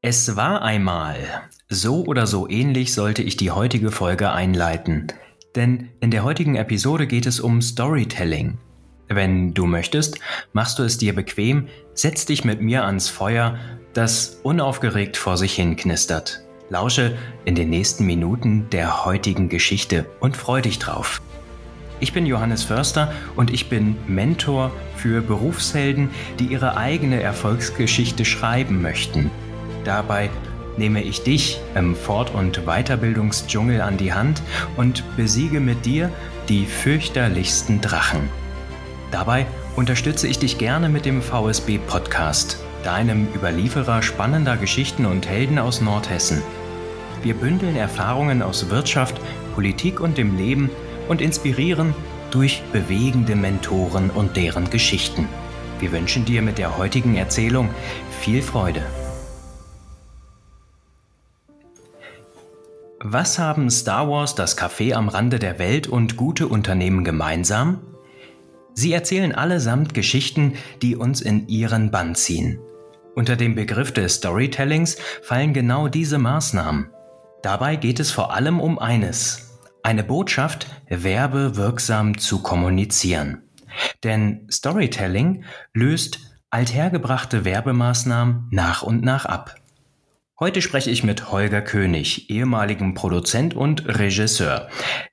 Es war einmal. So oder so ähnlich sollte ich die heutige Folge einleiten. Denn in der heutigen Episode geht es um Storytelling. Wenn du möchtest, machst du es dir bequem, setz dich mit mir ans Feuer, das unaufgeregt vor sich hin knistert. Lausche in den nächsten Minuten der heutigen Geschichte und freu dich drauf. Ich bin Johannes Förster und ich bin Mentor für Berufshelden, die ihre eigene Erfolgsgeschichte schreiben möchten. Dabei nehme ich dich im Fort- und Weiterbildungsdschungel an die Hand und besiege mit dir die fürchterlichsten Drachen. Dabei unterstütze ich dich gerne mit dem VSB Podcast, deinem Überlieferer spannender Geschichten und Helden aus Nordhessen. Wir bündeln Erfahrungen aus Wirtschaft, Politik und dem Leben und inspirieren durch bewegende Mentoren und deren Geschichten. Wir wünschen dir mit der heutigen Erzählung viel Freude. Was haben Star Wars, das Café am Rande der Welt und gute Unternehmen gemeinsam? Sie erzählen allesamt Geschichten, die uns in ihren Bann ziehen. Unter dem Begriff des Storytellings fallen genau diese Maßnahmen. Dabei geht es vor allem um eines, eine Botschaft werbewirksam zu kommunizieren. Denn Storytelling löst althergebrachte Werbemaßnahmen nach und nach ab. Heute spreche ich mit Holger König, ehemaligem Produzent und Regisseur.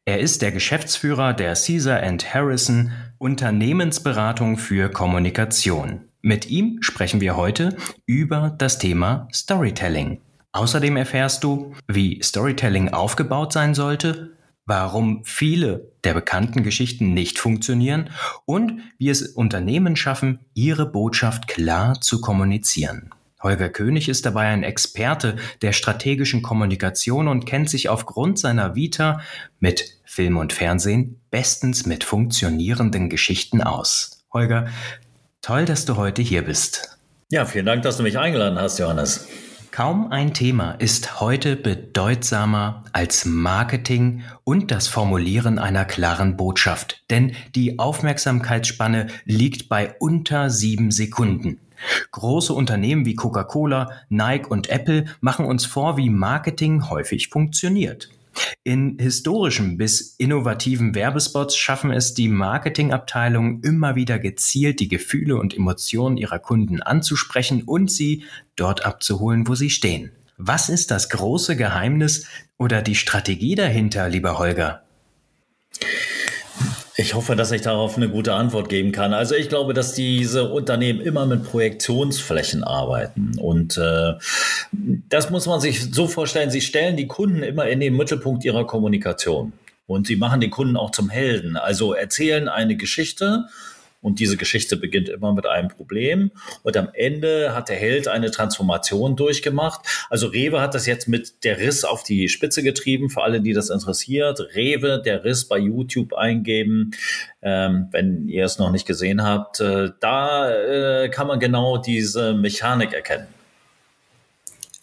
Er ist der Geschäftsführer der Caesar Harrison Unternehmensberatung für Kommunikation. Mit ihm sprechen wir heute über das Thema Storytelling. Außerdem erfährst du, wie Storytelling aufgebaut sein sollte, warum viele der bekannten Geschichten nicht funktionieren und wie es Unternehmen schaffen, ihre Botschaft klar zu kommunizieren. Holger König ist dabei ein Experte der strategischen Kommunikation und kennt sich aufgrund seiner Vita mit Film und Fernsehen bestens mit funktionierenden Geschichten aus. Holger, toll, dass du heute hier bist. Ja, vielen Dank, dass du mich eingeladen hast, Johannes. Kaum ein Thema ist heute bedeutsamer als Marketing und das Formulieren einer klaren Botschaft, denn die Aufmerksamkeitsspanne liegt bei unter sieben Sekunden. Große Unternehmen wie Coca-Cola, Nike und Apple machen uns vor, wie Marketing häufig funktioniert. In historischen bis innovativen Werbespots schaffen es die Marketingabteilungen immer wieder gezielt die Gefühle und Emotionen ihrer Kunden anzusprechen und sie dort abzuholen, wo sie stehen. Was ist das große Geheimnis oder die Strategie dahinter, lieber Holger? Ich hoffe, dass ich darauf eine gute Antwort geben kann. Also ich glaube, dass diese Unternehmen immer mit Projektionsflächen arbeiten. Und äh, das muss man sich so vorstellen, sie stellen die Kunden immer in den Mittelpunkt ihrer Kommunikation. Und sie machen den Kunden auch zum Helden. Also erzählen eine Geschichte und diese Geschichte beginnt immer mit einem Problem. Und am Ende hat der Held eine Transformation durchgemacht. Also Rewe hat das jetzt mit der Riss auf die Spitze getrieben. Für alle, die das interessiert. Rewe, der Riss bei YouTube eingeben. Ähm, wenn ihr es noch nicht gesehen habt, äh, da äh, kann man genau diese Mechanik erkennen.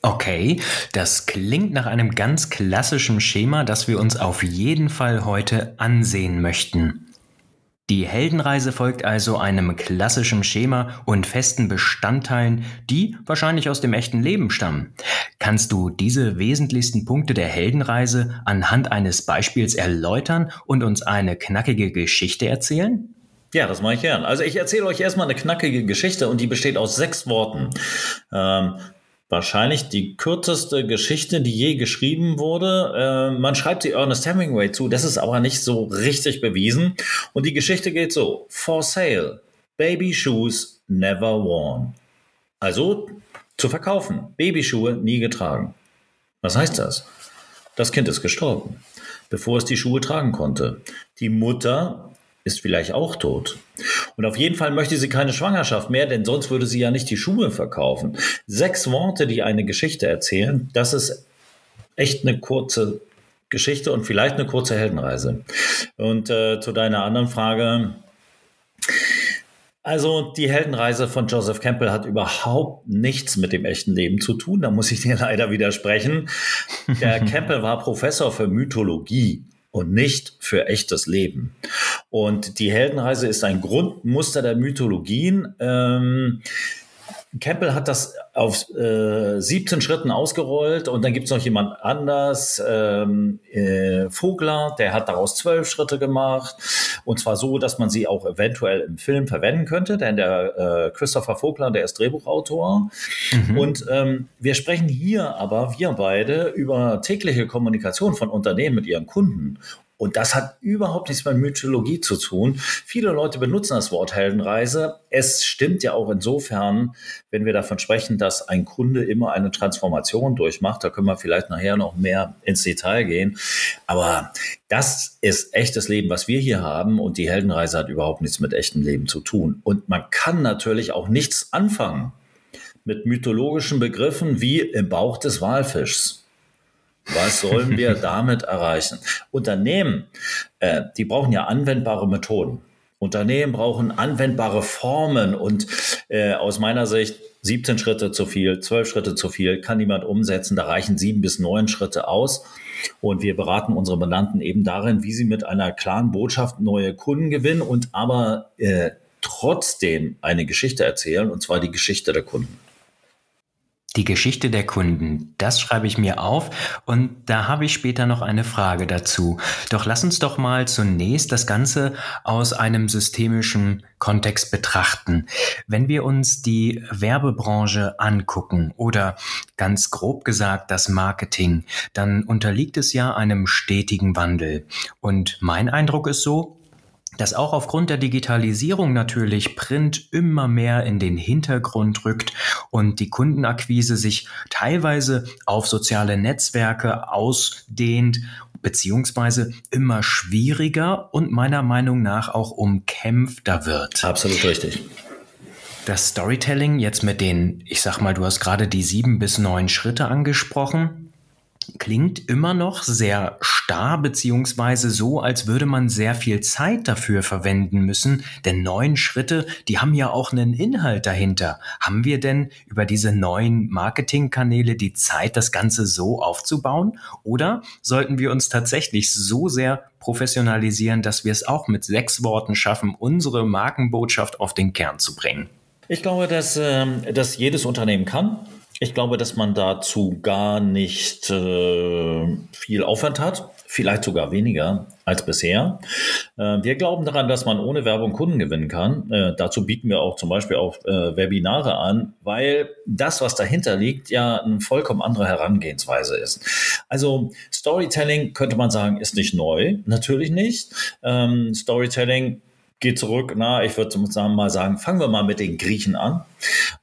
Okay, das klingt nach einem ganz klassischen Schema, das wir uns auf jeden Fall heute ansehen möchten. Die Heldenreise folgt also einem klassischen Schema und festen Bestandteilen, die wahrscheinlich aus dem echten Leben stammen. Kannst du diese wesentlichsten Punkte der Heldenreise anhand eines Beispiels erläutern und uns eine knackige Geschichte erzählen? Ja, das mache ich gern. Also ich erzähle euch erstmal eine knackige Geschichte und die besteht aus sechs Worten. Ähm, wahrscheinlich die kürzeste Geschichte, die je geschrieben wurde. Äh, man schreibt sie Ernest Hemingway zu, das ist aber nicht so richtig bewiesen. Und die Geschichte geht so: For sale, Baby Shoes never worn. Also zu verkaufen, Babyschuhe nie getragen. Was heißt das? Das Kind ist gestorben, bevor es die Schuhe tragen konnte. Die Mutter ist vielleicht auch tot. Und auf jeden Fall möchte sie keine Schwangerschaft mehr, denn sonst würde sie ja nicht die Schuhe verkaufen. Sechs Worte, die eine Geschichte erzählen, das ist echt eine kurze Geschichte und vielleicht eine kurze Heldenreise. Und äh, zu deiner anderen Frage. Also die Heldenreise von Joseph Campbell hat überhaupt nichts mit dem echten Leben zu tun. Da muss ich dir leider widersprechen. Der Campbell war Professor für Mythologie und nicht für echtes Leben. Und die Heldenreise ist ein Grundmuster der Mythologien. Ähm, Campbell hat das auf äh, 17 Schritten ausgerollt und dann gibt es noch jemand anders, ähm, äh, Vogler, der hat daraus zwölf Schritte gemacht. Und zwar so, dass man sie auch eventuell im Film verwenden könnte, denn der äh, Christopher Vogler, der ist Drehbuchautor. Mhm. und ähm, wir sprechen hier aber, wir beide, über tägliche Kommunikation von Unternehmen mit ihren Kunden und das hat überhaupt nichts mit Mythologie zu tun. Viele Leute benutzen das Wort Heldenreise. Es stimmt ja auch insofern, wenn wir davon sprechen, dass ein Kunde immer eine Transformation durchmacht. Da können wir vielleicht nachher noch mehr ins Detail gehen. Aber das ist echtes Leben, was wir hier haben. Und die Heldenreise hat überhaupt nichts mit echtem Leben zu tun. Und man kann natürlich auch nichts anfangen mit mythologischen Begriffen wie im Bauch des Walfischs. Was sollen wir damit erreichen? Unternehmen, äh, die brauchen ja anwendbare Methoden. Unternehmen brauchen anwendbare Formen und äh, aus meiner Sicht 17 Schritte zu viel, 12 Schritte zu viel, kann niemand umsetzen. Da reichen sieben bis neun Schritte aus. Und wir beraten unsere Mandanten eben darin, wie sie mit einer klaren Botschaft neue Kunden gewinnen und aber äh, trotzdem eine Geschichte erzählen, und zwar die Geschichte der Kunden. Die Geschichte der Kunden, das schreibe ich mir auf und da habe ich später noch eine Frage dazu. Doch lass uns doch mal zunächst das Ganze aus einem systemischen Kontext betrachten. Wenn wir uns die Werbebranche angucken oder ganz grob gesagt das Marketing, dann unterliegt es ja einem stetigen Wandel. Und mein Eindruck ist so, dass auch aufgrund der Digitalisierung natürlich Print immer mehr in den Hintergrund rückt und die Kundenakquise sich teilweise auf soziale Netzwerke ausdehnt beziehungsweise immer schwieriger und meiner Meinung nach auch umkämpfter wird. Absolut richtig. Das Storytelling jetzt mit den, ich sag mal, du hast gerade die sieben bis neun Schritte angesprochen klingt immer noch sehr starr beziehungsweise so, als würde man sehr viel Zeit dafür verwenden müssen, denn neun Schritte, die haben ja auch einen Inhalt dahinter. Haben wir denn über diese neuen Marketingkanäle die Zeit, das Ganze so aufzubauen? Oder sollten wir uns tatsächlich so sehr professionalisieren, dass wir es auch mit sechs Worten schaffen, unsere Markenbotschaft auf den Kern zu bringen? Ich glaube, dass, äh, dass jedes Unternehmen kann. Ich glaube, dass man dazu gar nicht äh, viel Aufwand hat, vielleicht sogar weniger als bisher. Äh, wir glauben daran, dass man ohne Werbung Kunden gewinnen kann. Äh, dazu bieten wir auch zum Beispiel auch äh, Webinare an, weil das, was dahinter liegt, ja eine vollkommen andere Herangehensweise ist. Also Storytelling könnte man sagen, ist nicht neu, natürlich nicht. Ähm, Storytelling geht zurück, na, ich würde mal sagen, fangen wir mal mit den Griechen an.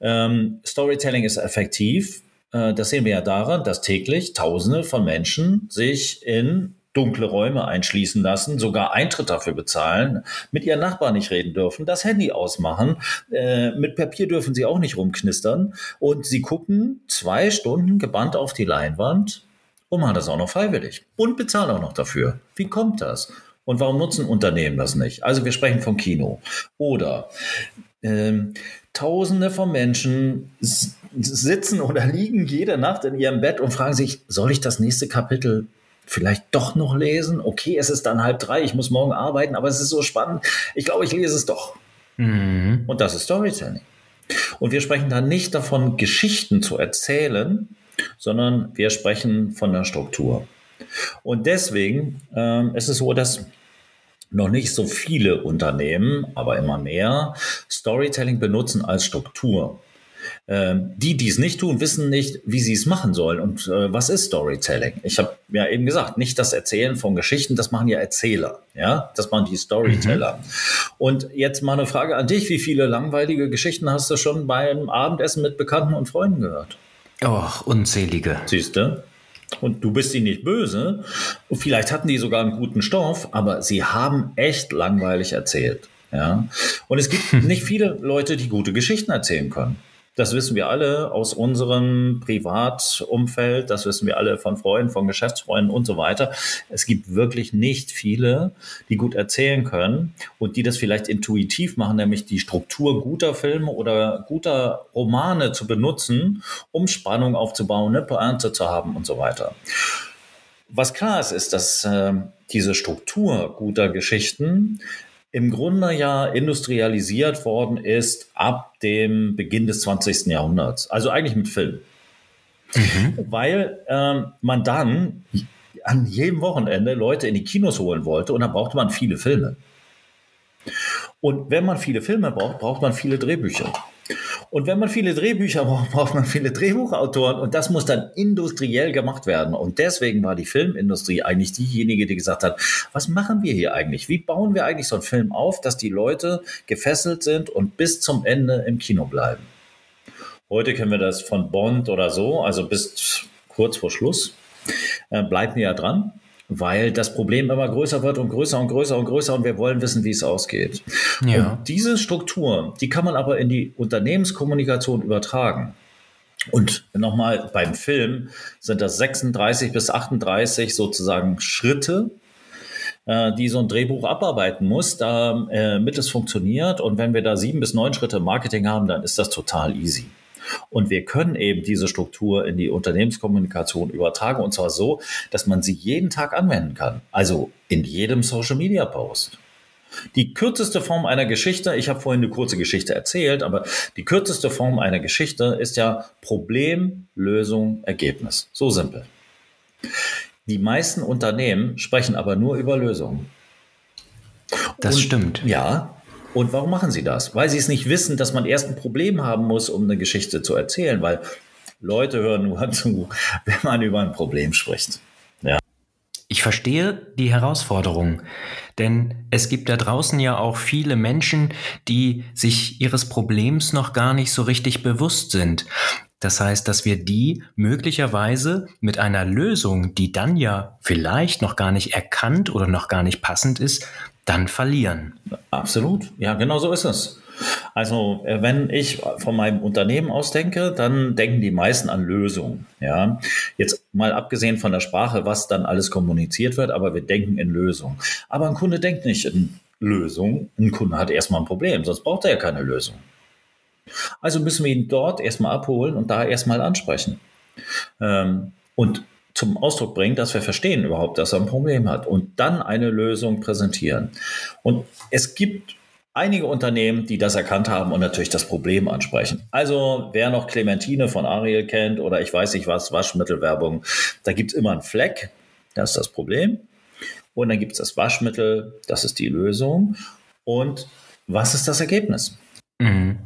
Ähm, Storytelling ist effektiv. Äh, das sehen wir ja daran, dass täglich Tausende von Menschen sich in dunkle Räume einschließen lassen, sogar Eintritt dafür bezahlen, mit ihren Nachbarn nicht reden dürfen, das Handy ausmachen, äh, mit Papier dürfen sie auch nicht rumknistern und sie gucken zwei Stunden gebannt auf die Leinwand und machen das auch noch freiwillig und bezahlen auch noch dafür. Wie kommt das? Und warum nutzen Unternehmen das nicht? Also wir sprechen vom Kino. Oder ähm, Tausende von Menschen sitzen oder liegen jede Nacht in ihrem Bett und fragen sich, soll ich das nächste Kapitel vielleicht doch noch lesen? Okay, es ist dann halb drei, ich muss morgen arbeiten, aber es ist so spannend. Ich glaube, ich lese es doch. Mhm. Und das ist Storytelling. Und wir sprechen da nicht davon, Geschichten zu erzählen, sondern wir sprechen von der Struktur. Und deswegen ähm, ist es so, dass noch nicht so viele Unternehmen, aber immer mehr, Storytelling benutzen als Struktur. Ähm, die, die es nicht tun, wissen nicht, wie sie es machen sollen. Und äh, was ist Storytelling? Ich habe ja eben gesagt, nicht das Erzählen von Geschichten, das machen ja Erzähler. Ja, das machen die Storyteller. Mhm. Und jetzt mal eine Frage an dich. Wie viele langweilige Geschichten hast du schon beim Abendessen mit Bekannten und Freunden gehört? Oh, unzählige. Siehst du? Und du bist ihnen nicht böse. Und vielleicht hatten die sogar einen guten Stoff, aber sie haben echt langweilig erzählt. Ja. Und es gibt nicht viele Leute, die gute Geschichten erzählen können. Das wissen wir alle aus unserem Privatumfeld, das wissen wir alle von Freunden, von Geschäftsfreunden und so weiter. Es gibt wirklich nicht viele, die gut erzählen können und die das vielleicht intuitiv machen, nämlich die Struktur guter Filme oder guter Romane zu benutzen, um Spannung aufzubauen, eine Pointe zu haben und so weiter. Was klar ist, ist, dass äh, diese Struktur guter Geschichten im Grunde ja industrialisiert worden ist ab dem Beginn des 20. Jahrhunderts. Also eigentlich mit Film. Mhm. Weil ähm, man dann an jedem Wochenende Leute in die Kinos holen wollte und da brauchte man viele Filme. Und wenn man viele Filme braucht, braucht man viele Drehbücher. Und wenn man viele Drehbücher braucht, braucht man viele Drehbuchautoren und das muss dann industriell gemacht werden. Und deswegen war die Filmindustrie eigentlich diejenige, die gesagt hat, was machen wir hier eigentlich? Wie bauen wir eigentlich so einen Film auf, dass die Leute gefesselt sind und bis zum Ende im Kino bleiben? Heute kennen wir das von Bond oder so, also bis kurz vor Schluss. Äh, bleiben wir ja dran weil das Problem immer größer wird und größer und größer und größer und wir wollen wissen, wie es ausgeht. Ja. Und diese Struktur, die kann man aber in die Unternehmenskommunikation übertragen. Und nochmal beim Film sind das 36 bis 38 sozusagen Schritte, äh, die so ein Drehbuch abarbeiten muss, damit äh, es funktioniert. Und wenn wir da sieben bis neun Schritte Marketing haben, dann ist das total easy. Und wir können eben diese Struktur in die Unternehmenskommunikation übertragen und zwar so, dass man sie jeden Tag anwenden kann. Also in jedem Social Media Post. Die kürzeste Form einer Geschichte, ich habe vorhin eine kurze Geschichte erzählt, aber die kürzeste Form einer Geschichte ist ja Problem, Lösung, Ergebnis. So simpel. Die meisten Unternehmen sprechen aber nur über Lösungen. Das und, stimmt. Ja, und warum machen sie das? Weil sie es nicht wissen, dass man erst ein Problem haben muss, um eine Geschichte zu erzählen, weil Leute hören nur zu, wenn man über ein Problem spricht. Ja. Ich verstehe die Herausforderung, denn es gibt da draußen ja auch viele Menschen, die sich ihres Problems noch gar nicht so richtig bewusst sind. Das heißt, dass wir die möglicherweise mit einer Lösung, die dann ja vielleicht noch gar nicht erkannt oder noch gar nicht passend ist, dann verlieren. Absolut, ja, genau so ist es. Also, äh, wenn ich von meinem Unternehmen aus denke, dann denken die meisten an Lösungen. Ja, jetzt mal abgesehen von der Sprache, was dann alles kommuniziert wird, aber wir denken in Lösungen. Aber ein Kunde denkt nicht in Lösungen. Ein Kunde hat erstmal ein Problem, sonst braucht er ja keine Lösung. Also müssen wir ihn dort erstmal abholen und da erstmal ansprechen. Ähm, und zum Ausdruck bringen, dass wir verstehen überhaupt, dass er ein Problem hat und dann eine Lösung präsentieren. Und es gibt einige Unternehmen, die das erkannt haben und natürlich das Problem ansprechen. Also wer noch Clementine von Ariel kennt oder ich weiß nicht was, Waschmittelwerbung, da gibt es immer einen Fleck, das ist das Problem. Und dann gibt es das Waschmittel, das ist die Lösung. Und was ist das Ergebnis? Mhm.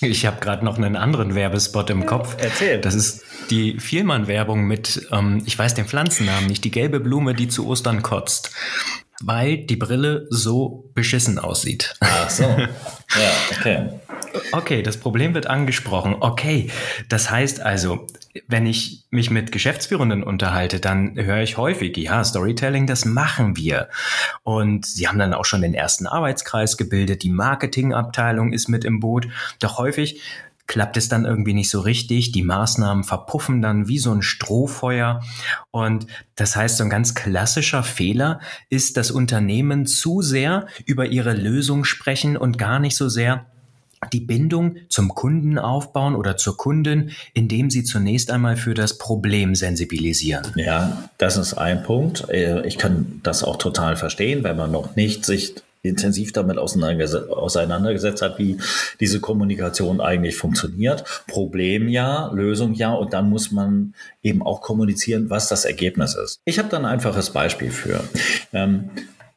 Ich habe gerade noch einen anderen Werbespot im Kopf. Erzähl. Das ist die Vielmann-Werbung mit, ähm, ich weiß den Pflanzennamen nicht, die gelbe Blume, die zu Ostern kotzt. Weil die Brille so beschissen aussieht. Ach so. Ja, okay. Okay, das Problem wird angesprochen. Okay, das heißt also, wenn ich mich mit Geschäftsführenden unterhalte, dann höre ich häufig, ja, Storytelling, das machen wir. Und sie haben dann auch schon den ersten Arbeitskreis gebildet, die Marketingabteilung ist mit im Boot. Doch häufig klappt es dann irgendwie nicht so richtig. Die Maßnahmen verpuffen dann wie so ein Strohfeuer. Und das heißt, so ein ganz klassischer Fehler ist, dass Unternehmen zu sehr über ihre Lösung sprechen und gar nicht so sehr die Bindung zum Kunden aufbauen oder zur Kundin, indem sie zunächst einmal für das Problem sensibilisieren. Ja, das ist ein Punkt. Äh, ich kann das auch total verstehen, wenn man noch nicht sich intensiv damit auseinandergesetzt hat, wie diese Kommunikation eigentlich funktioniert. Problem ja, Lösung ja, und dann muss man eben auch kommunizieren, was das Ergebnis ist. Ich habe da ein einfaches Beispiel für. Ähm,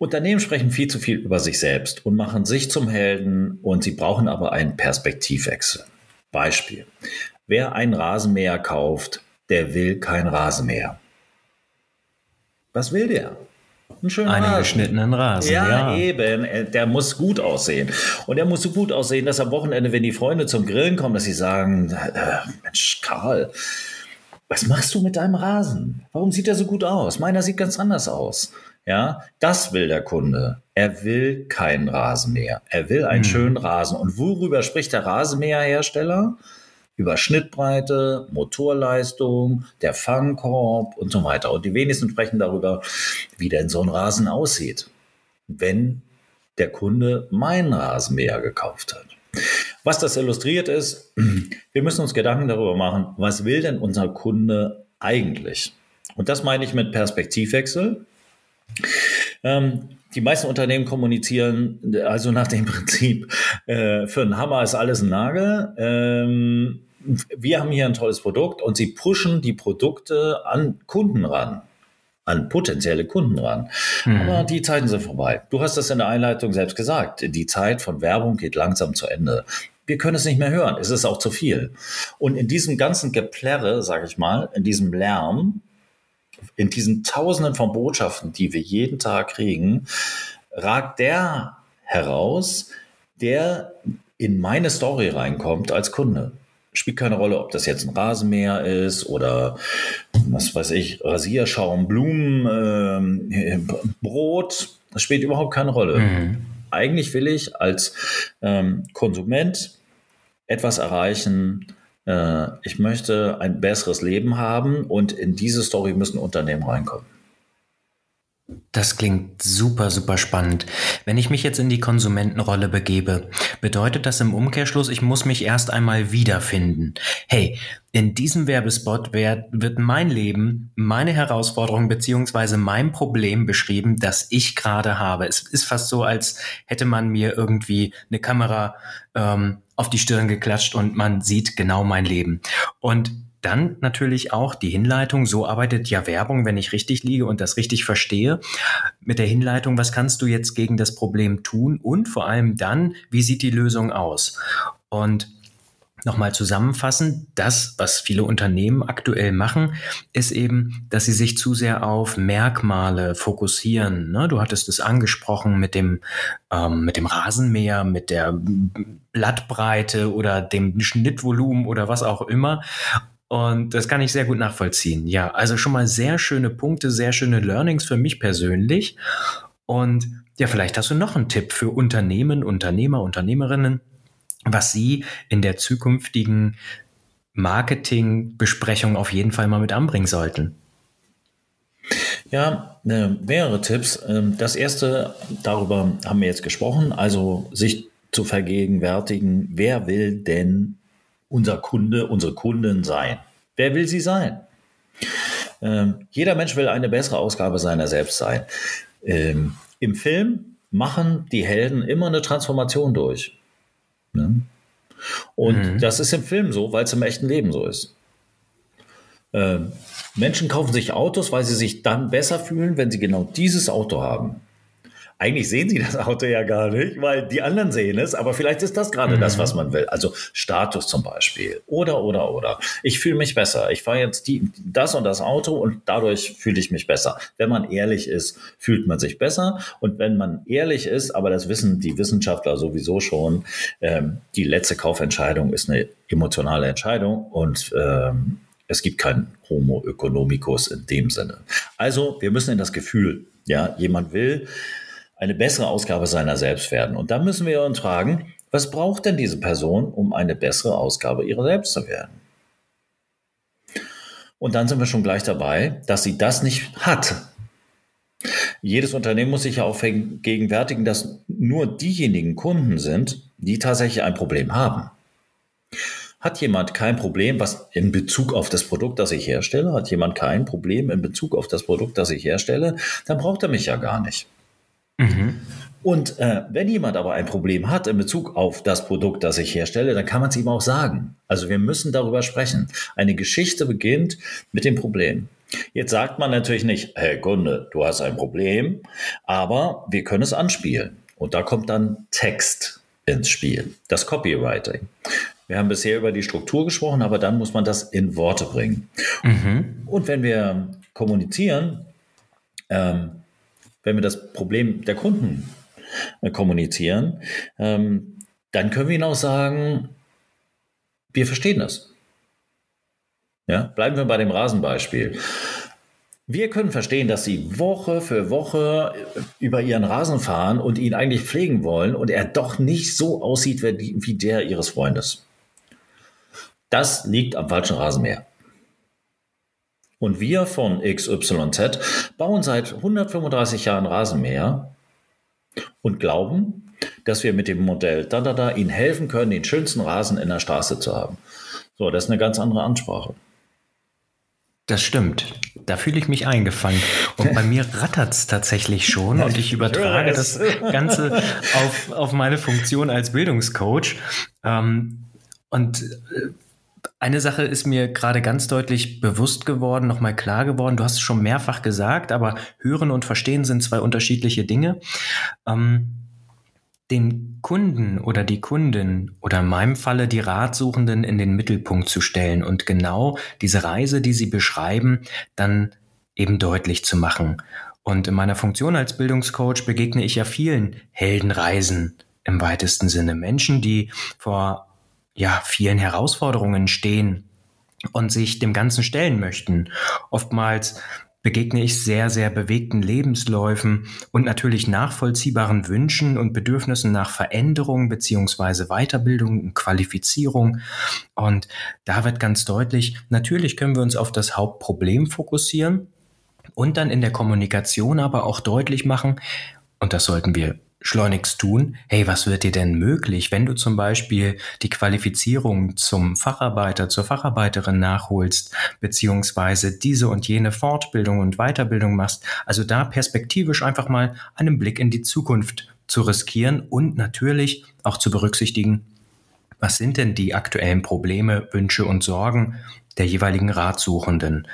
Unternehmen sprechen viel zu viel über sich selbst und machen sich zum Helden und sie brauchen aber einen Perspektivwechsel. Beispiel. Wer einen Rasenmäher kauft, der will kein Rasenmäher. Was will der? Einen schönen Einen Rasen. geschnittenen Rasen. Ja, ja, eben. Der muss gut aussehen. Und der muss so gut aussehen, dass am Wochenende, wenn die Freunde zum Grillen kommen, dass sie sagen, äh, Mensch, Karl, was machst du mit deinem Rasen? Warum sieht er so gut aus? Meiner sieht ganz anders aus. Ja, das will der Kunde. Er will keinen Rasenmäher. Er will einen hm. schönen Rasen. Und worüber spricht der Rasenmäherhersteller? Über Schnittbreite, Motorleistung, der Fangkorb und so weiter. Und die wenigsten sprechen darüber, wie denn so ein Rasen aussieht, wenn der Kunde meinen Rasenmäher gekauft hat. Was das illustriert ist, wir müssen uns Gedanken darüber machen, was will denn unser Kunde eigentlich? Und das meine ich mit Perspektivwechsel. Ähm, die meisten Unternehmen kommunizieren also nach dem Prinzip, äh, für einen Hammer ist alles ein Nagel. Ähm, wir haben hier ein tolles Produkt und sie pushen die Produkte an Kunden ran an potenzielle Kunden ran. Mhm. Aber die Zeiten sind vorbei. Du hast das in der Einleitung selbst gesagt. Die Zeit von Werbung geht langsam zu Ende. Wir können es nicht mehr hören. Es ist auch zu viel. Und in diesem ganzen Geplärre, sage ich mal, in diesem Lärm, in diesen Tausenden von Botschaften, die wir jeden Tag kriegen, ragt der heraus, der in meine Story reinkommt als Kunde. Spielt keine Rolle, ob das jetzt ein Rasenmäher ist oder was weiß ich, Rasierschaum, Blumen, äh, Brot. Das spielt überhaupt keine Rolle. Mhm. Eigentlich will ich als ähm, Konsument etwas erreichen, äh, ich möchte ein besseres Leben haben und in diese Story müssen Unternehmen reinkommen. Das klingt super, super spannend. Wenn ich mich jetzt in die Konsumentenrolle begebe, bedeutet das im Umkehrschluss, ich muss mich erst einmal wiederfinden. Hey, in diesem Werbespot wird mein Leben, meine Herausforderung beziehungsweise mein Problem beschrieben, das ich gerade habe. Es ist fast so, als hätte man mir irgendwie eine Kamera ähm, auf die Stirn geklatscht und man sieht genau mein Leben. Und dann natürlich auch die Hinleitung, so arbeitet ja Werbung, wenn ich richtig liege und das richtig verstehe, mit der Hinleitung, was kannst du jetzt gegen das Problem tun und vor allem dann, wie sieht die Lösung aus? Und nochmal zusammenfassen, das, was viele Unternehmen aktuell machen, ist eben, dass sie sich zu sehr auf Merkmale fokussieren. Ne? Du hattest es angesprochen mit dem, ähm, mit dem Rasenmäher, mit der Blattbreite oder dem Schnittvolumen oder was auch immer. Und das kann ich sehr gut nachvollziehen. Ja, also schon mal sehr schöne Punkte, sehr schöne Learnings für mich persönlich. Und ja, vielleicht hast du noch einen Tipp für Unternehmen, Unternehmer, Unternehmerinnen, was sie in der zukünftigen Marketingbesprechung auf jeden Fall mal mit anbringen sollten. Ja, äh, mehrere Tipps. Ähm, das erste, darüber haben wir jetzt gesprochen, also sich zu vergegenwärtigen, wer will denn unser Kunde, unsere Kunden sein? Wer will sie sein? Ähm, jeder Mensch will eine bessere Ausgabe seiner selbst sein. Ähm, Im Film machen die Helden immer eine Transformation durch. Ne? Und mhm. das ist im Film so, weil es im echten Leben so ist. Ähm, Menschen kaufen sich Autos, weil sie sich dann besser fühlen, wenn sie genau dieses Auto haben eigentlich sehen sie das Auto ja gar nicht, weil die anderen sehen es, aber vielleicht ist das gerade mhm. das, was man will. Also Status zum Beispiel. Oder, oder, oder. Ich fühle mich besser. Ich fahre jetzt die, das und das Auto und dadurch fühle ich mich besser. Wenn man ehrlich ist, fühlt man sich besser. Und wenn man ehrlich ist, aber das wissen die Wissenschaftler sowieso schon, ähm, die letzte Kaufentscheidung ist eine emotionale Entscheidung und ähm, es gibt keinen Homo economicus in dem Sinne. Also wir müssen in das Gefühl, ja, jemand will eine bessere Ausgabe seiner selbst werden. Und da müssen wir uns fragen, was braucht denn diese Person, um eine bessere Ausgabe ihrer selbst zu werden? Und dann sind wir schon gleich dabei, dass sie das nicht hat. Jedes Unternehmen muss sich ja auch vergegenwärtigen, dass nur diejenigen Kunden sind, die tatsächlich ein Problem haben. Hat jemand kein Problem, was in Bezug auf das Produkt, das ich herstelle, hat jemand kein Problem in Bezug auf das Produkt, das ich herstelle, dann braucht er mich ja gar nicht. Mhm. Und äh, wenn jemand aber ein Problem hat in Bezug auf das Produkt, das ich herstelle, dann kann man es ihm auch sagen. Also wir müssen darüber sprechen. Eine Geschichte beginnt mit dem Problem. Jetzt sagt man natürlich nicht, hey Kunde, du hast ein Problem, aber wir können es anspielen. Und da kommt dann Text ins Spiel, das Copywriting. Wir haben bisher über die Struktur gesprochen, aber dann muss man das in Worte bringen. Mhm. Und wenn wir kommunizieren, ähm, wenn wir das Problem der Kunden äh, kommunizieren, ähm, dann können wir ihnen auch sagen, wir verstehen das. Ja, bleiben wir bei dem Rasenbeispiel. Wir können verstehen, dass Sie Woche für Woche über Ihren Rasen fahren und ihn eigentlich pflegen wollen und er doch nicht so aussieht wie der Ihres Freundes. Das liegt am falschen Rasenmäher. Und wir von XYZ bauen seit 135 Jahren Rasenmäher und glauben, dass wir mit dem Modell da da da ihnen helfen können, den schönsten Rasen in der Straße zu haben. So, das ist eine ganz andere Ansprache. Das stimmt. Da fühle ich mich eingefangen. Und bei mir rattert es tatsächlich schon und ich übertrage das Ganze auf, auf meine Funktion als Bildungscoach. Ähm, und äh, eine Sache ist mir gerade ganz deutlich bewusst geworden, nochmal klar geworden. Du hast es schon mehrfach gesagt, aber hören und verstehen sind zwei unterschiedliche Dinge. Ähm, den Kunden oder die Kundin oder in meinem Falle die Ratsuchenden in den Mittelpunkt zu stellen und genau diese Reise, die sie beschreiben, dann eben deutlich zu machen. Und in meiner Funktion als Bildungscoach begegne ich ja vielen Heldenreisen im weitesten Sinne. Menschen, die vor ja, vielen Herausforderungen stehen und sich dem Ganzen stellen möchten. Oftmals begegne ich sehr, sehr bewegten Lebensläufen und natürlich nachvollziehbaren Wünschen und Bedürfnissen nach Veränderung beziehungsweise Weiterbildung und Qualifizierung. Und da wird ganz deutlich, natürlich können wir uns auf das Hauptproblem fokussieren und dann in der Kommunikation aber auch deutlich machen, und das sollten wir schleunigst tun, hey, was wird dir denn möglich, wenn du zum Beispiel die Qualifizierung zum Facharbeiter, zur Facharbeiterin nachholst, beziehungsweise diese und jene Fortbildung und Weiterbildung machst. Also da perspektivisch einfach mal einen Blick in die Zukunft zu riskieren und natürlich auch zu berücksichtigen, was sind denn die aktuellen Probleme, Wünsche und Sorgen der jeweiligen Ratsuchenden.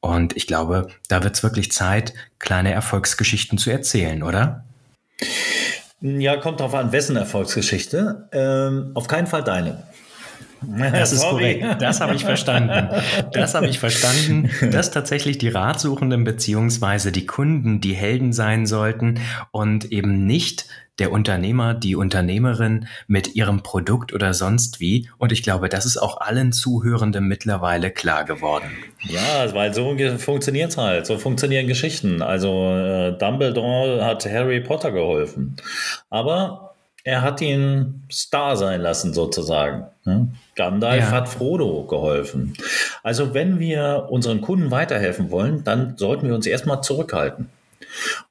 Und ich glaube, da wird es wirklich Zeit, kleine Erfolgsgeschichten zu erzählen, oder? Ja, kommt drauf an, wessen Erfolgsgeschichte. Ähm, auf keinen Fall deine. Das ist korrekt. Das habe ich verstanden. Das habe ich verstanden, dass tatsächlich die Ratsuchenden beziehungsweise die Kunden die Helden sein sollten und eben nicht der Unternehmer, die Unternehmerin mit ihrem Produkt oder sonst wie. Und ich glaube, das ist auch allen Zuhörenden mittlerweile klar geworden. Ja, weil so funktioniert es halt. So funktionieren Geschichten. Also äh, Dumbledore hat Harry Potter geholfen. Aber er hat ihn Star sein lassen, sozusagen. Hm? Gandalf ja. hat Frodo geholfen. Also wenn wir unseren Kunden weiterhelfen wollen, dann sollten wir uns erstmal zurückhalten.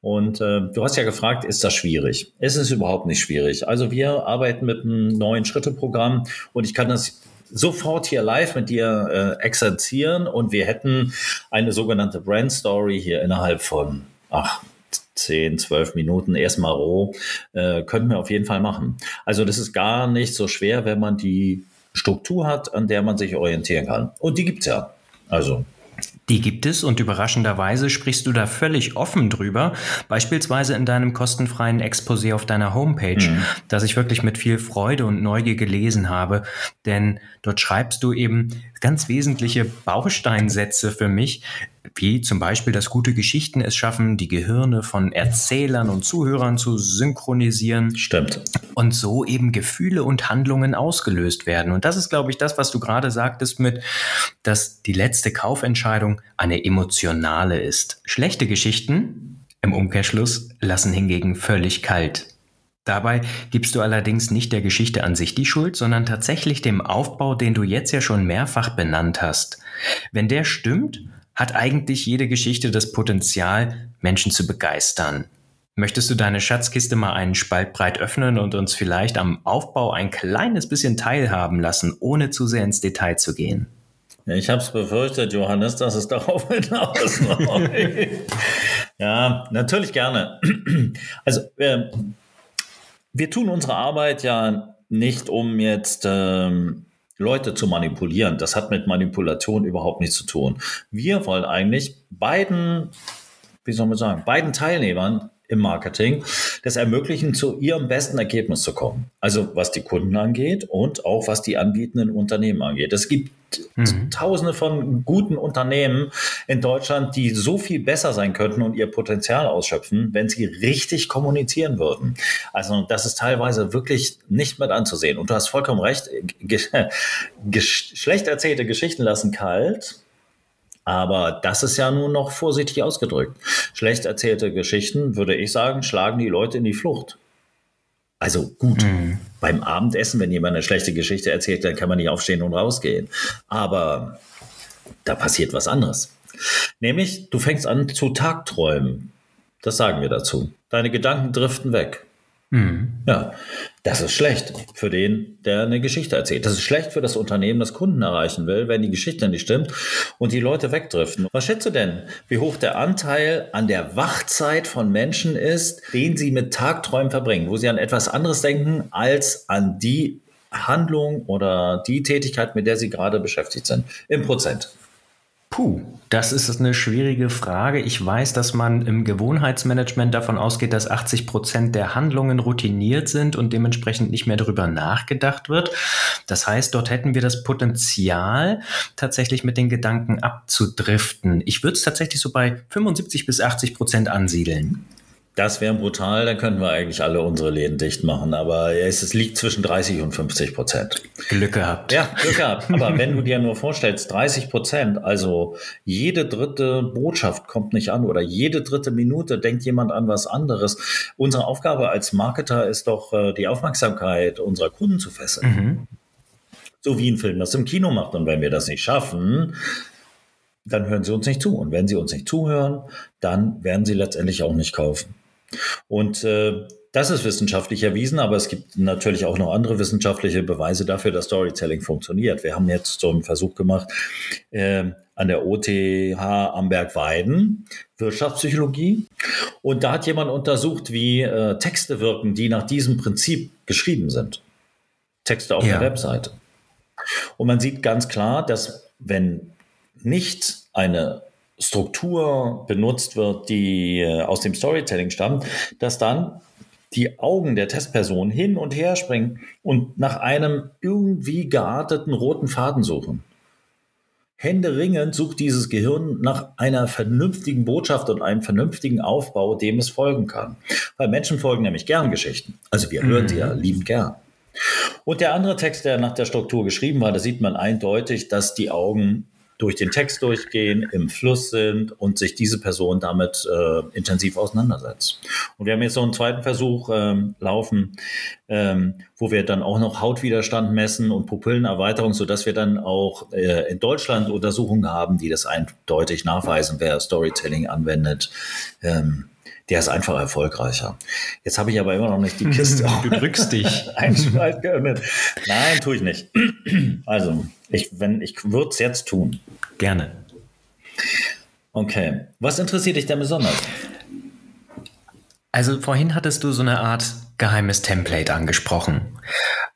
Und äh, du hast ja gefragt, ist das schwierig? Es ist überhaupt nicht schwierig. Also wir arbeiten mit einem neuen Schritteprogramm und ich kann das sofort hier live mit dir äh, exerzieren und wir hätten eine sogenannte Brand Story hier innerhalb von, ach, 10, 12 Minuten erstmal roh, äh, könnten wir auf jeden Fall machen. Also das ist gar nicht so schwer, wenn man die Struktur hat, an der man sich orientieren kann. Und die gibt es ja. Also die gibt es und überraschenderweise sprichst du da völlig offen drüber, beispielsweise in deinem kostenfreien Exposé auf deiner Homepage, mhm. das ich wirklich mit viel Freude und Neugier gelesen habe, denn dort schreibst du eben ganz wesentliche Bausteinsätze für mich, wie zum Beispiel, dass gute Geschichten es schaffen, die Gehirne von Erzählern und Zuhörern zu synchronisieren. Stimmt. Und so eben Gefühle und Handlungen ausgelöst werden. Und das ist, glaube ich, das, was du gerade sagtest mit, dass die letzte Kaufentscheidung eine emotionale ist. Schlechte Geschichten im Umkehrschluss lassen hingegen völlig kalt. Dabei gibst du allerdings nicht der Geschichte an sich die Schuld, sondern tatsächlich dem Aufbau, den du jetzt ja schon mehrfach benannt hast. Wenn der stimmt, hat eigentlich jede Geschichte das Potenzial, Menschen zu begeistern. Möchtest du deine Schatzkiste mal einen Spalt breit öffnen und uns vielleicht am Aufbau ein kleines bisschen teilhaben lassen, ohne zu sehr ins Detail zu gehen? Ich habe es befürchtet, Johannes, dass es darauf hinausläuft. ja, natürlich gerne. Also, äh, wir tun unsere Arbeit ja nicht, um jetzt ähm, Leute zu manipulieren. Das hat mit Manipulation überhaupt nichts zu tun. Wir wollen eigentlich beiden, wie soll man sagen, beiden Teilnehmern im Marketing, das ermöglichen, zu ihrem besten Ergebnis zu kommen. Also was die Kunden angeht und auch was die anbietenden Unternehmen angeht. Es gibt mhm. tausende von guten Unternehmen in Deutschland, die so viel besser sein könnten und ihr Potenzial ausschöpfen, wenn sie richtig kommunizieren würden. Also das ist teilweise wirklich nicht mit anzusehen. Und du hast vollkommen recht, schlecht erzählte Geschichten lassen kalt aber das ist ja nun noch vorsichtig ausgedrückt. Schlecht erzählte Geschichten, würde ich sagen, schlagen die Leute in die Flucht. Also gut, mhm. beim Abendessen, wenn jemand eine schlechte Geschichte erzählt, dann kann man nicht aufstehen und rausgehen. Aber da passiert was anderes. Nämlich, du fängst an zu Tagträumen. Das sagen wir dazu. Deine Gedanken driften weg. Mhm. Ja, das ist schlecht für den, der eine Geschichte erzählt. Das ist schlecht für das Unternehmen, das Kunden erreichen will, wenn die Geschichte nicht stimmt und die Leute wegdriften. Was schätzt du denn, wie hoch der Anteil an der Wachzeit von Menschen ist, den sie mit Tagträumen verbringen, wo sie an etwas anderes denken als an die Handlung oder die Tätigkeit, mit der sie gerade beschäftigt sind? Im Prozent. Puh, das ist eine schwierige Frage. Ich weiß, dass man im Gewohnheitsmanagement davon ausgeht, dass 80 Prozent der Handlungen routiniert sind und dementsprechend nicht mehr darüber nachgedacht wird. Das heißt, dort hätten wir das Potenzial, tatsächlich mit den Gedanken abzudriften. Ich würde es tatsächlich so bei 75 bis 80 Prozent ansiedeln. Das wäre brutal, dann könnten wir eigentlich alle unsere Läden dicht machen. Aber es, es, liegt zwischen 30 und 50 Prozent. Glück gehabt. Ja, Glück gehabt. Aber wenn du dir nur vorstellst, 30 Prozent, also jede dritte Botschaft kommt nicht an oder jede dritte Minute denkt jemand an was anderes. Unsere Aufgabe als Marketer ist doch, äh, die Aufmerksamkeit unserer Kunden zu fesseln. Mhm. So wie ein Film das im Kino macht. Und wenn wir das nicht schaffen, dann hören sie uns nicht zu. Und wenn sie uns nicht zuhören, dann werden sie letztendlich auch nicht kaufen. Und äh, das ist wissenschaftlich erwiesen, aber es gibt natürlich auch noch andere wissenschaftliche Beweise dafür, dass Storytelling funktioniert. Wir haben jetzt so einen Versuch gemacht äh, an der OTH Amberg-Weiden, Wirtschaftspsychologie. Und da hat jemand untersucht, wie äh, Texte wirken, die nach diesem Prinzip geschrieben sind. Texte auf ja. der Webseite. Und man sieht ganz klar, dass wenn nicht eine Struktur benutzt wird, die äh, aus dem Storytelling stammt, dass dann die Augen der Testperson hin und her springen und nach einem irgendwie gearteten roten Faden suchen. Händeringend sucht dieses Gehirn nach einer vernünftigen Botschaft und einem vernünftigen Aufbau, dem es folgen kann. Weil Menschen folgen nämlich gern Geschichten. Also wir hören mhm. sie ja lieben gern. Und der andere Text, der nach der Struktur geschrieben war, da sieht man eindeutig, dass die Augen durch den Text durchgehen, im Fluss sind und sich diese Person damit äh, intensiv auseinandersetzt. Und wir haben jetzt so einen zweiten Versuch ähm, laufen, ähm, wo wir dann auch noch Hautwiderstand messen und Pupillenerweiterung, sodass wir dann auch äh, in Deutschland Untersuchungen haben, die das eindeutig nachweisen, wer Storytelling anwendet. Ähm, der ist einfach erfolgreicher. Jetzt habe ich aber immer noch nicht die Kiste. du drückst dich. Nein, tue ich nicht. Also, ich, ich würde es jetzt tun. Gerne. Okay. Was interessiert dich denn besonders? Also vorhin hattest du so eine Art geheimes Template angesprochen.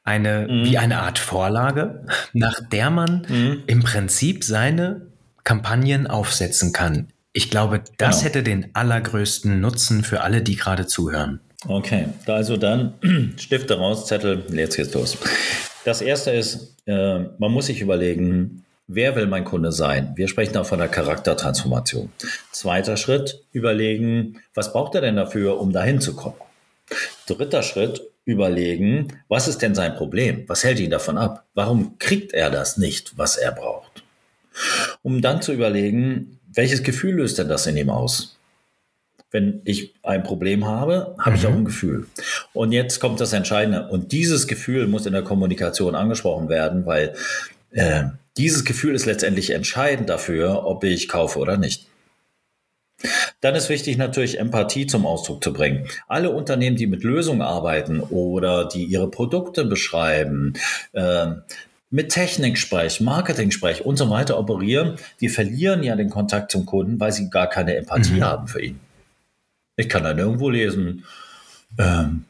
Eine, mhm. wie eine Art Vorlage, nach der man mhm. im Prinzip seine Kampagnen aufsetzen kann. Ich glaube, das genau. hätte den allergrößten Nutzen für alle, die gerade zuhören. Okay, also dann Stifte raus, Zettel, jetzt geht's los. Das erste ist, äh, man muss sich überlegen, wer will mein Kunde sein? Wir sprechen da von der Charaktertransformation. Zweiter Schritt, überlegen, was braucht er denn dafür, um dahin zu kommen? Dritter Schritt, überlegen, was ist denn sein Problem? Was hält ihn davon ab? Warum kriegt er das nicht, was er braucht? Um dann zu überlegen, welches Gefühl löst denn das in ihm aus? Wenn ich ein Problem habe, habe mhm. ich auch ein Gefühl. Und jetzt kommt das Entscheidende. Und dieses Gefühl muss in der Kommunikation angesprochen werden, weil äh, dieses Gefühl ist letztendlich entscheidend dafür, ob ich kaufe oder nicht. Dann ist wichtig natürlich Empathie zum Ausdruck zu bringen. Alle Unternehmen, die mit Lösungen arbeiten oder die ihre Produkte beschreiben, äh, mit Techniksprech, Marketing-Sprech und so weiter operieren, die verlieren ja den Kontakt zum Kunden, weil sie gar keine Empathie mhm. haben für ihn. Ich kann da nirgendwo lesen. Ähm,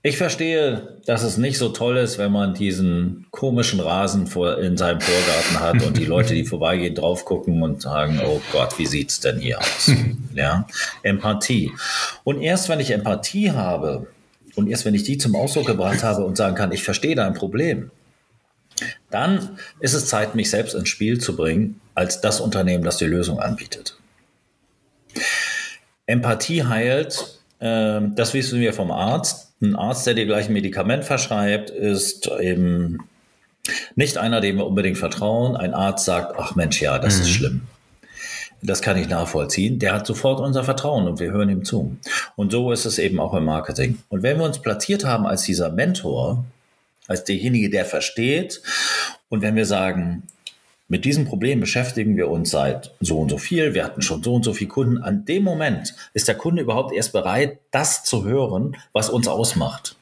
ich verstehe, dass es nicht so toll ist, wenn man diesen komischen Rasen vor, in seinem Vorgarten hat und die Leute, die vorbeigehen, drauf gucken und sagen, oh Gott, wie sieht es denn hier aus? Ja, Empathie. Und erst wenn ich Empathie habe, und erst wenn ich die zum Ausdruck gebracht habe und sagen kann, ich verstehe dein Problem, dann ist es Zeit, mich selbst ins Spiel zu bringen, als das Unternehmen, das die Lösung anbietet. Empathie heilt, äh, das wissen wir vom Arzt. Ein Arzt, der dir gleich ein Medikament verschreibt, ist eben nicht einer, dem wir unbedingt vertrauen. Ein Arzt sagt, ach Mensch, ja, das mhm. ist schlimm. Das kann ich nachvollziehen. Der hat sofort unser Vertrauen und wir hören ihm zu. Und so ist es eben auch im Marketing. Und wenn wir uns platziert haben als dieser Mentor, als derjenige, der versteht, und wenn wir sagen, mit diesem Problem beschäftigen wir uns seit so und so viel, wir hatten schon so und so viele Kunden. An dem Moment ist der Kunde überhaupt erst bereit, das zu hören, was uns ausmacht.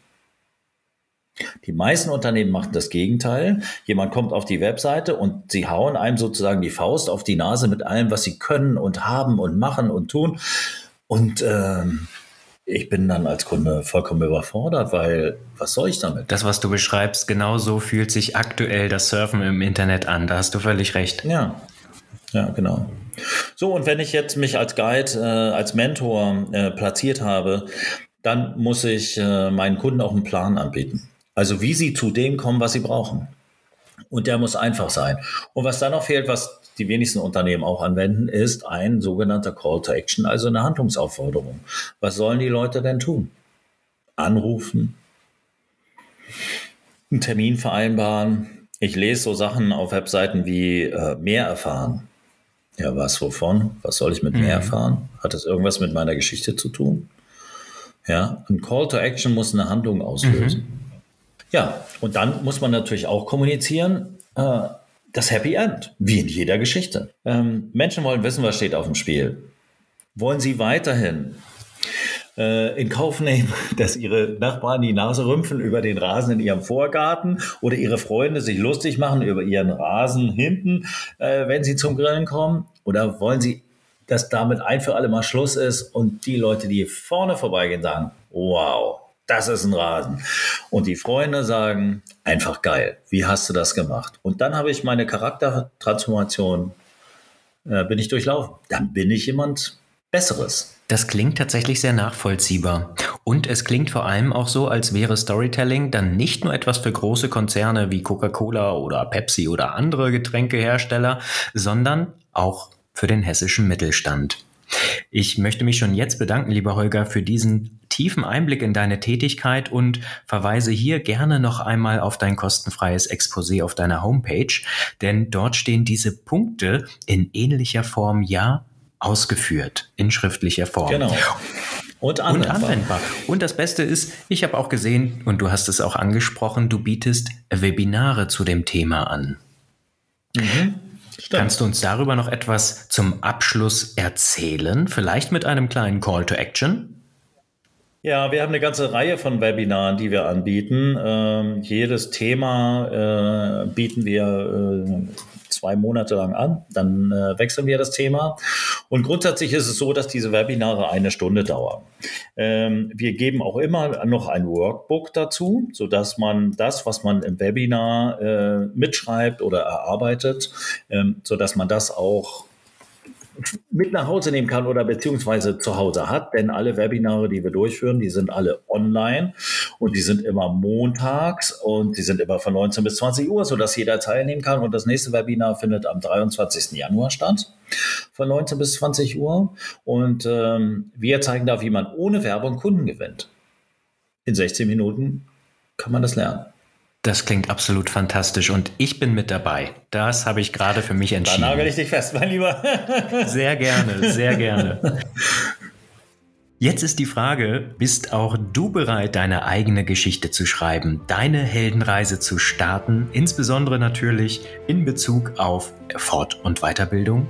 Die meisten Unternehmen machen das Gegenteil. Jemand kommt auf die Webseite und sie hauen einem sozusagen die Faust auf die Nase mit allem, was sie können und haben und machen und tun. Und ähm, ich bin dann als Kunde vollkommen überfordert, weil was soll ich damit? Das, was du beschreibst, genau so fühlt sich aktuell das Surfen im Internet an. Da hast du völlig recht. Ja, ja, genau. So, und wenn ich jetzt mich als Guide, äh, als Mentor äh, platziert habe, dann muss ich äh, meinen Kunden auch einen Plan anbieten. Also wie sie zu dem kommen, was sie brauchen. Und der muss einfach sein. Und was dann noch fehlt, was die wenigsten Unternehmen auch anwenden, ist ein sogenannter Call to Action, also eine Handlungsaufforderung. Was sollen die Leute denn tun? Anrufen, einen Termin vereinbaren. Ich lese so Sachen auf Webseiten wie äh, mehr erfahren. Ja, was wovon? Was soll ich mit mhm. mehr erfahren? Hat das irgendwas mit meiner Geschichte zu tun? Ja, ein Call to Action muss eine Handlung auslösen. Mhm. Ja, und dann muss man natürlich auch kommunizieren, äh, das Happy End, wie in jeder Geschichte. Ähm, Menschen wollen wissen, was steht auf dem Spiel. Wollen sie weiterhin äh, in Kauf nehmen, dass ihre Nachbarn die Nase rümpfen über den Rasen in ihrem Vorgarten oder ihre Freunde sich lustig machen über ihren Rasen hinten, äh, wenn sie zum Grillen kommen? Oder wollen sie, dass damit ein für alle Mal Schluss ist und die Leute, die vorne vorbeigehen, sagen, wow, das ist ein Rasen. Und die Freunde sagen, einfach geil, wie hast du das gemacht? Und dann habe ich meine Charaktertransformation, äh, bin ich durchlaufen. Dann bin ich jemand Besseres. Das klingt tatsächlich sehr nachvollziehbar. Und es klingt vor allem auch so, als wäre Storytelling dann nicht nur etwas für große Konzerne wie Coca-Cola oder Pepsi oder andere Getränkehersteller, sondern auch für den hessischen Mittelstand. Ich möchte mich schon jetzt bedanken, lieber Holger, für diesen tiefen Einblick in deine Tätigkeit und verweise hier gerne noch einmal auf dein kostenfreies Exposé auf deiner Homepage, denn dort stehen diese Punkte in ähnlicher Form ja ausgeführt, in schriftlicher Form. Genau. Und anwendbar. und anwendbar. Und das Beste ist, ich habe auch gesehen, und du hast es auch angesprochen, du bietest Webinare zu dem Thema an. Mhm. Stimmt. Kannst du uns darüber noch etwas zum Abschluss erzählen? Vielleicht mit einem kleinen Call to Action? Ja, wir haben eine ganze Reihe von Webinaren, die wir anbieten. Ähm, jedes Thema äh, bieten wir äh, zwei Monate lang an. Dann äh, wechseln wir das Thema. Und grundsätzlich ist es so, dass diese Webinare eine Stunde dauern. Ähm, wir geben auch immer noch ein Workbook dazu, sodass man das, was man im Webinar äh, mitschreibt oder erarbeitet, ähm, sodass man das auch mit nach Hause nehmen kann oder beziehungsweise zu Hause hat. Denn alle Webinare, die wir durchführen, die sind alle online und die sind immer montags und die sind immer von 19 bis 20 Uhr, sodass jeder teilnehmen kann. Und das nächste Webinar findet am 23. Januar statt, von 19 bis 20 Uhr. Und ähm, wir zeigen da, wie man ohne Werbung Kunden gewinnt. In 16 Minuten kann man das lernen. Das klingt absolut fantastisch und ich bin mit dabei. Das habe ich gerade für mich entschieden. Da nagel ich dich fest, mein Lieber. sehr gerne, sehr gerne. Jetzt ist die Frage, bist auch du bereit, deine eigene Geschichte zu schreiben, deine Heldenreise zu starten, insbesondere natürlich in Bezug auf Fort- und Weiterbildung?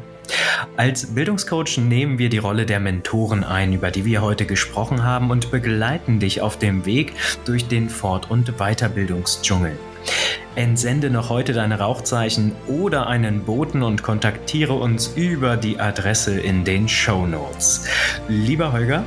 Als Bildungscoach nehmen wir die Rolle der Mentoren ein, über die wir heute gesprochen haben, und begleiten dich auf dem Weg durch den Fort- und Weiterbildungsdschungel. Entsende noch heute deine Rauchzeichen oder einen Boten und kontaktiere uns über die Adresse in den Show Notes. Lieber Holger,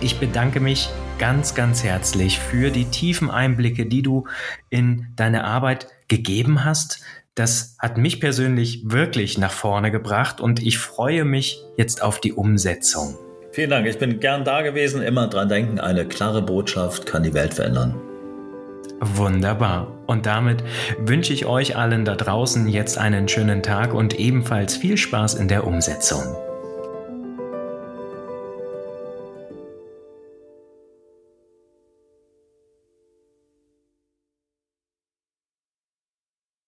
ich bedanke mich ganz, ganz herzlich für die tiefen Einblicke, die du in deine Arbeit gegeben hast. Das hat mich persönlich wirklich nach vorne gebracht und ich freue mich jetzt auf die Umsetzung. Vielen Dank, ich bin gern da gewesen. Immer dran denken, eine klare Botschaft kann die Welt verändern. Wunderbar. Und damit wünsche ich euch allen da draußen jetzt einen schönen Tag und ebenfalls viel Spaß in der Umsetzung.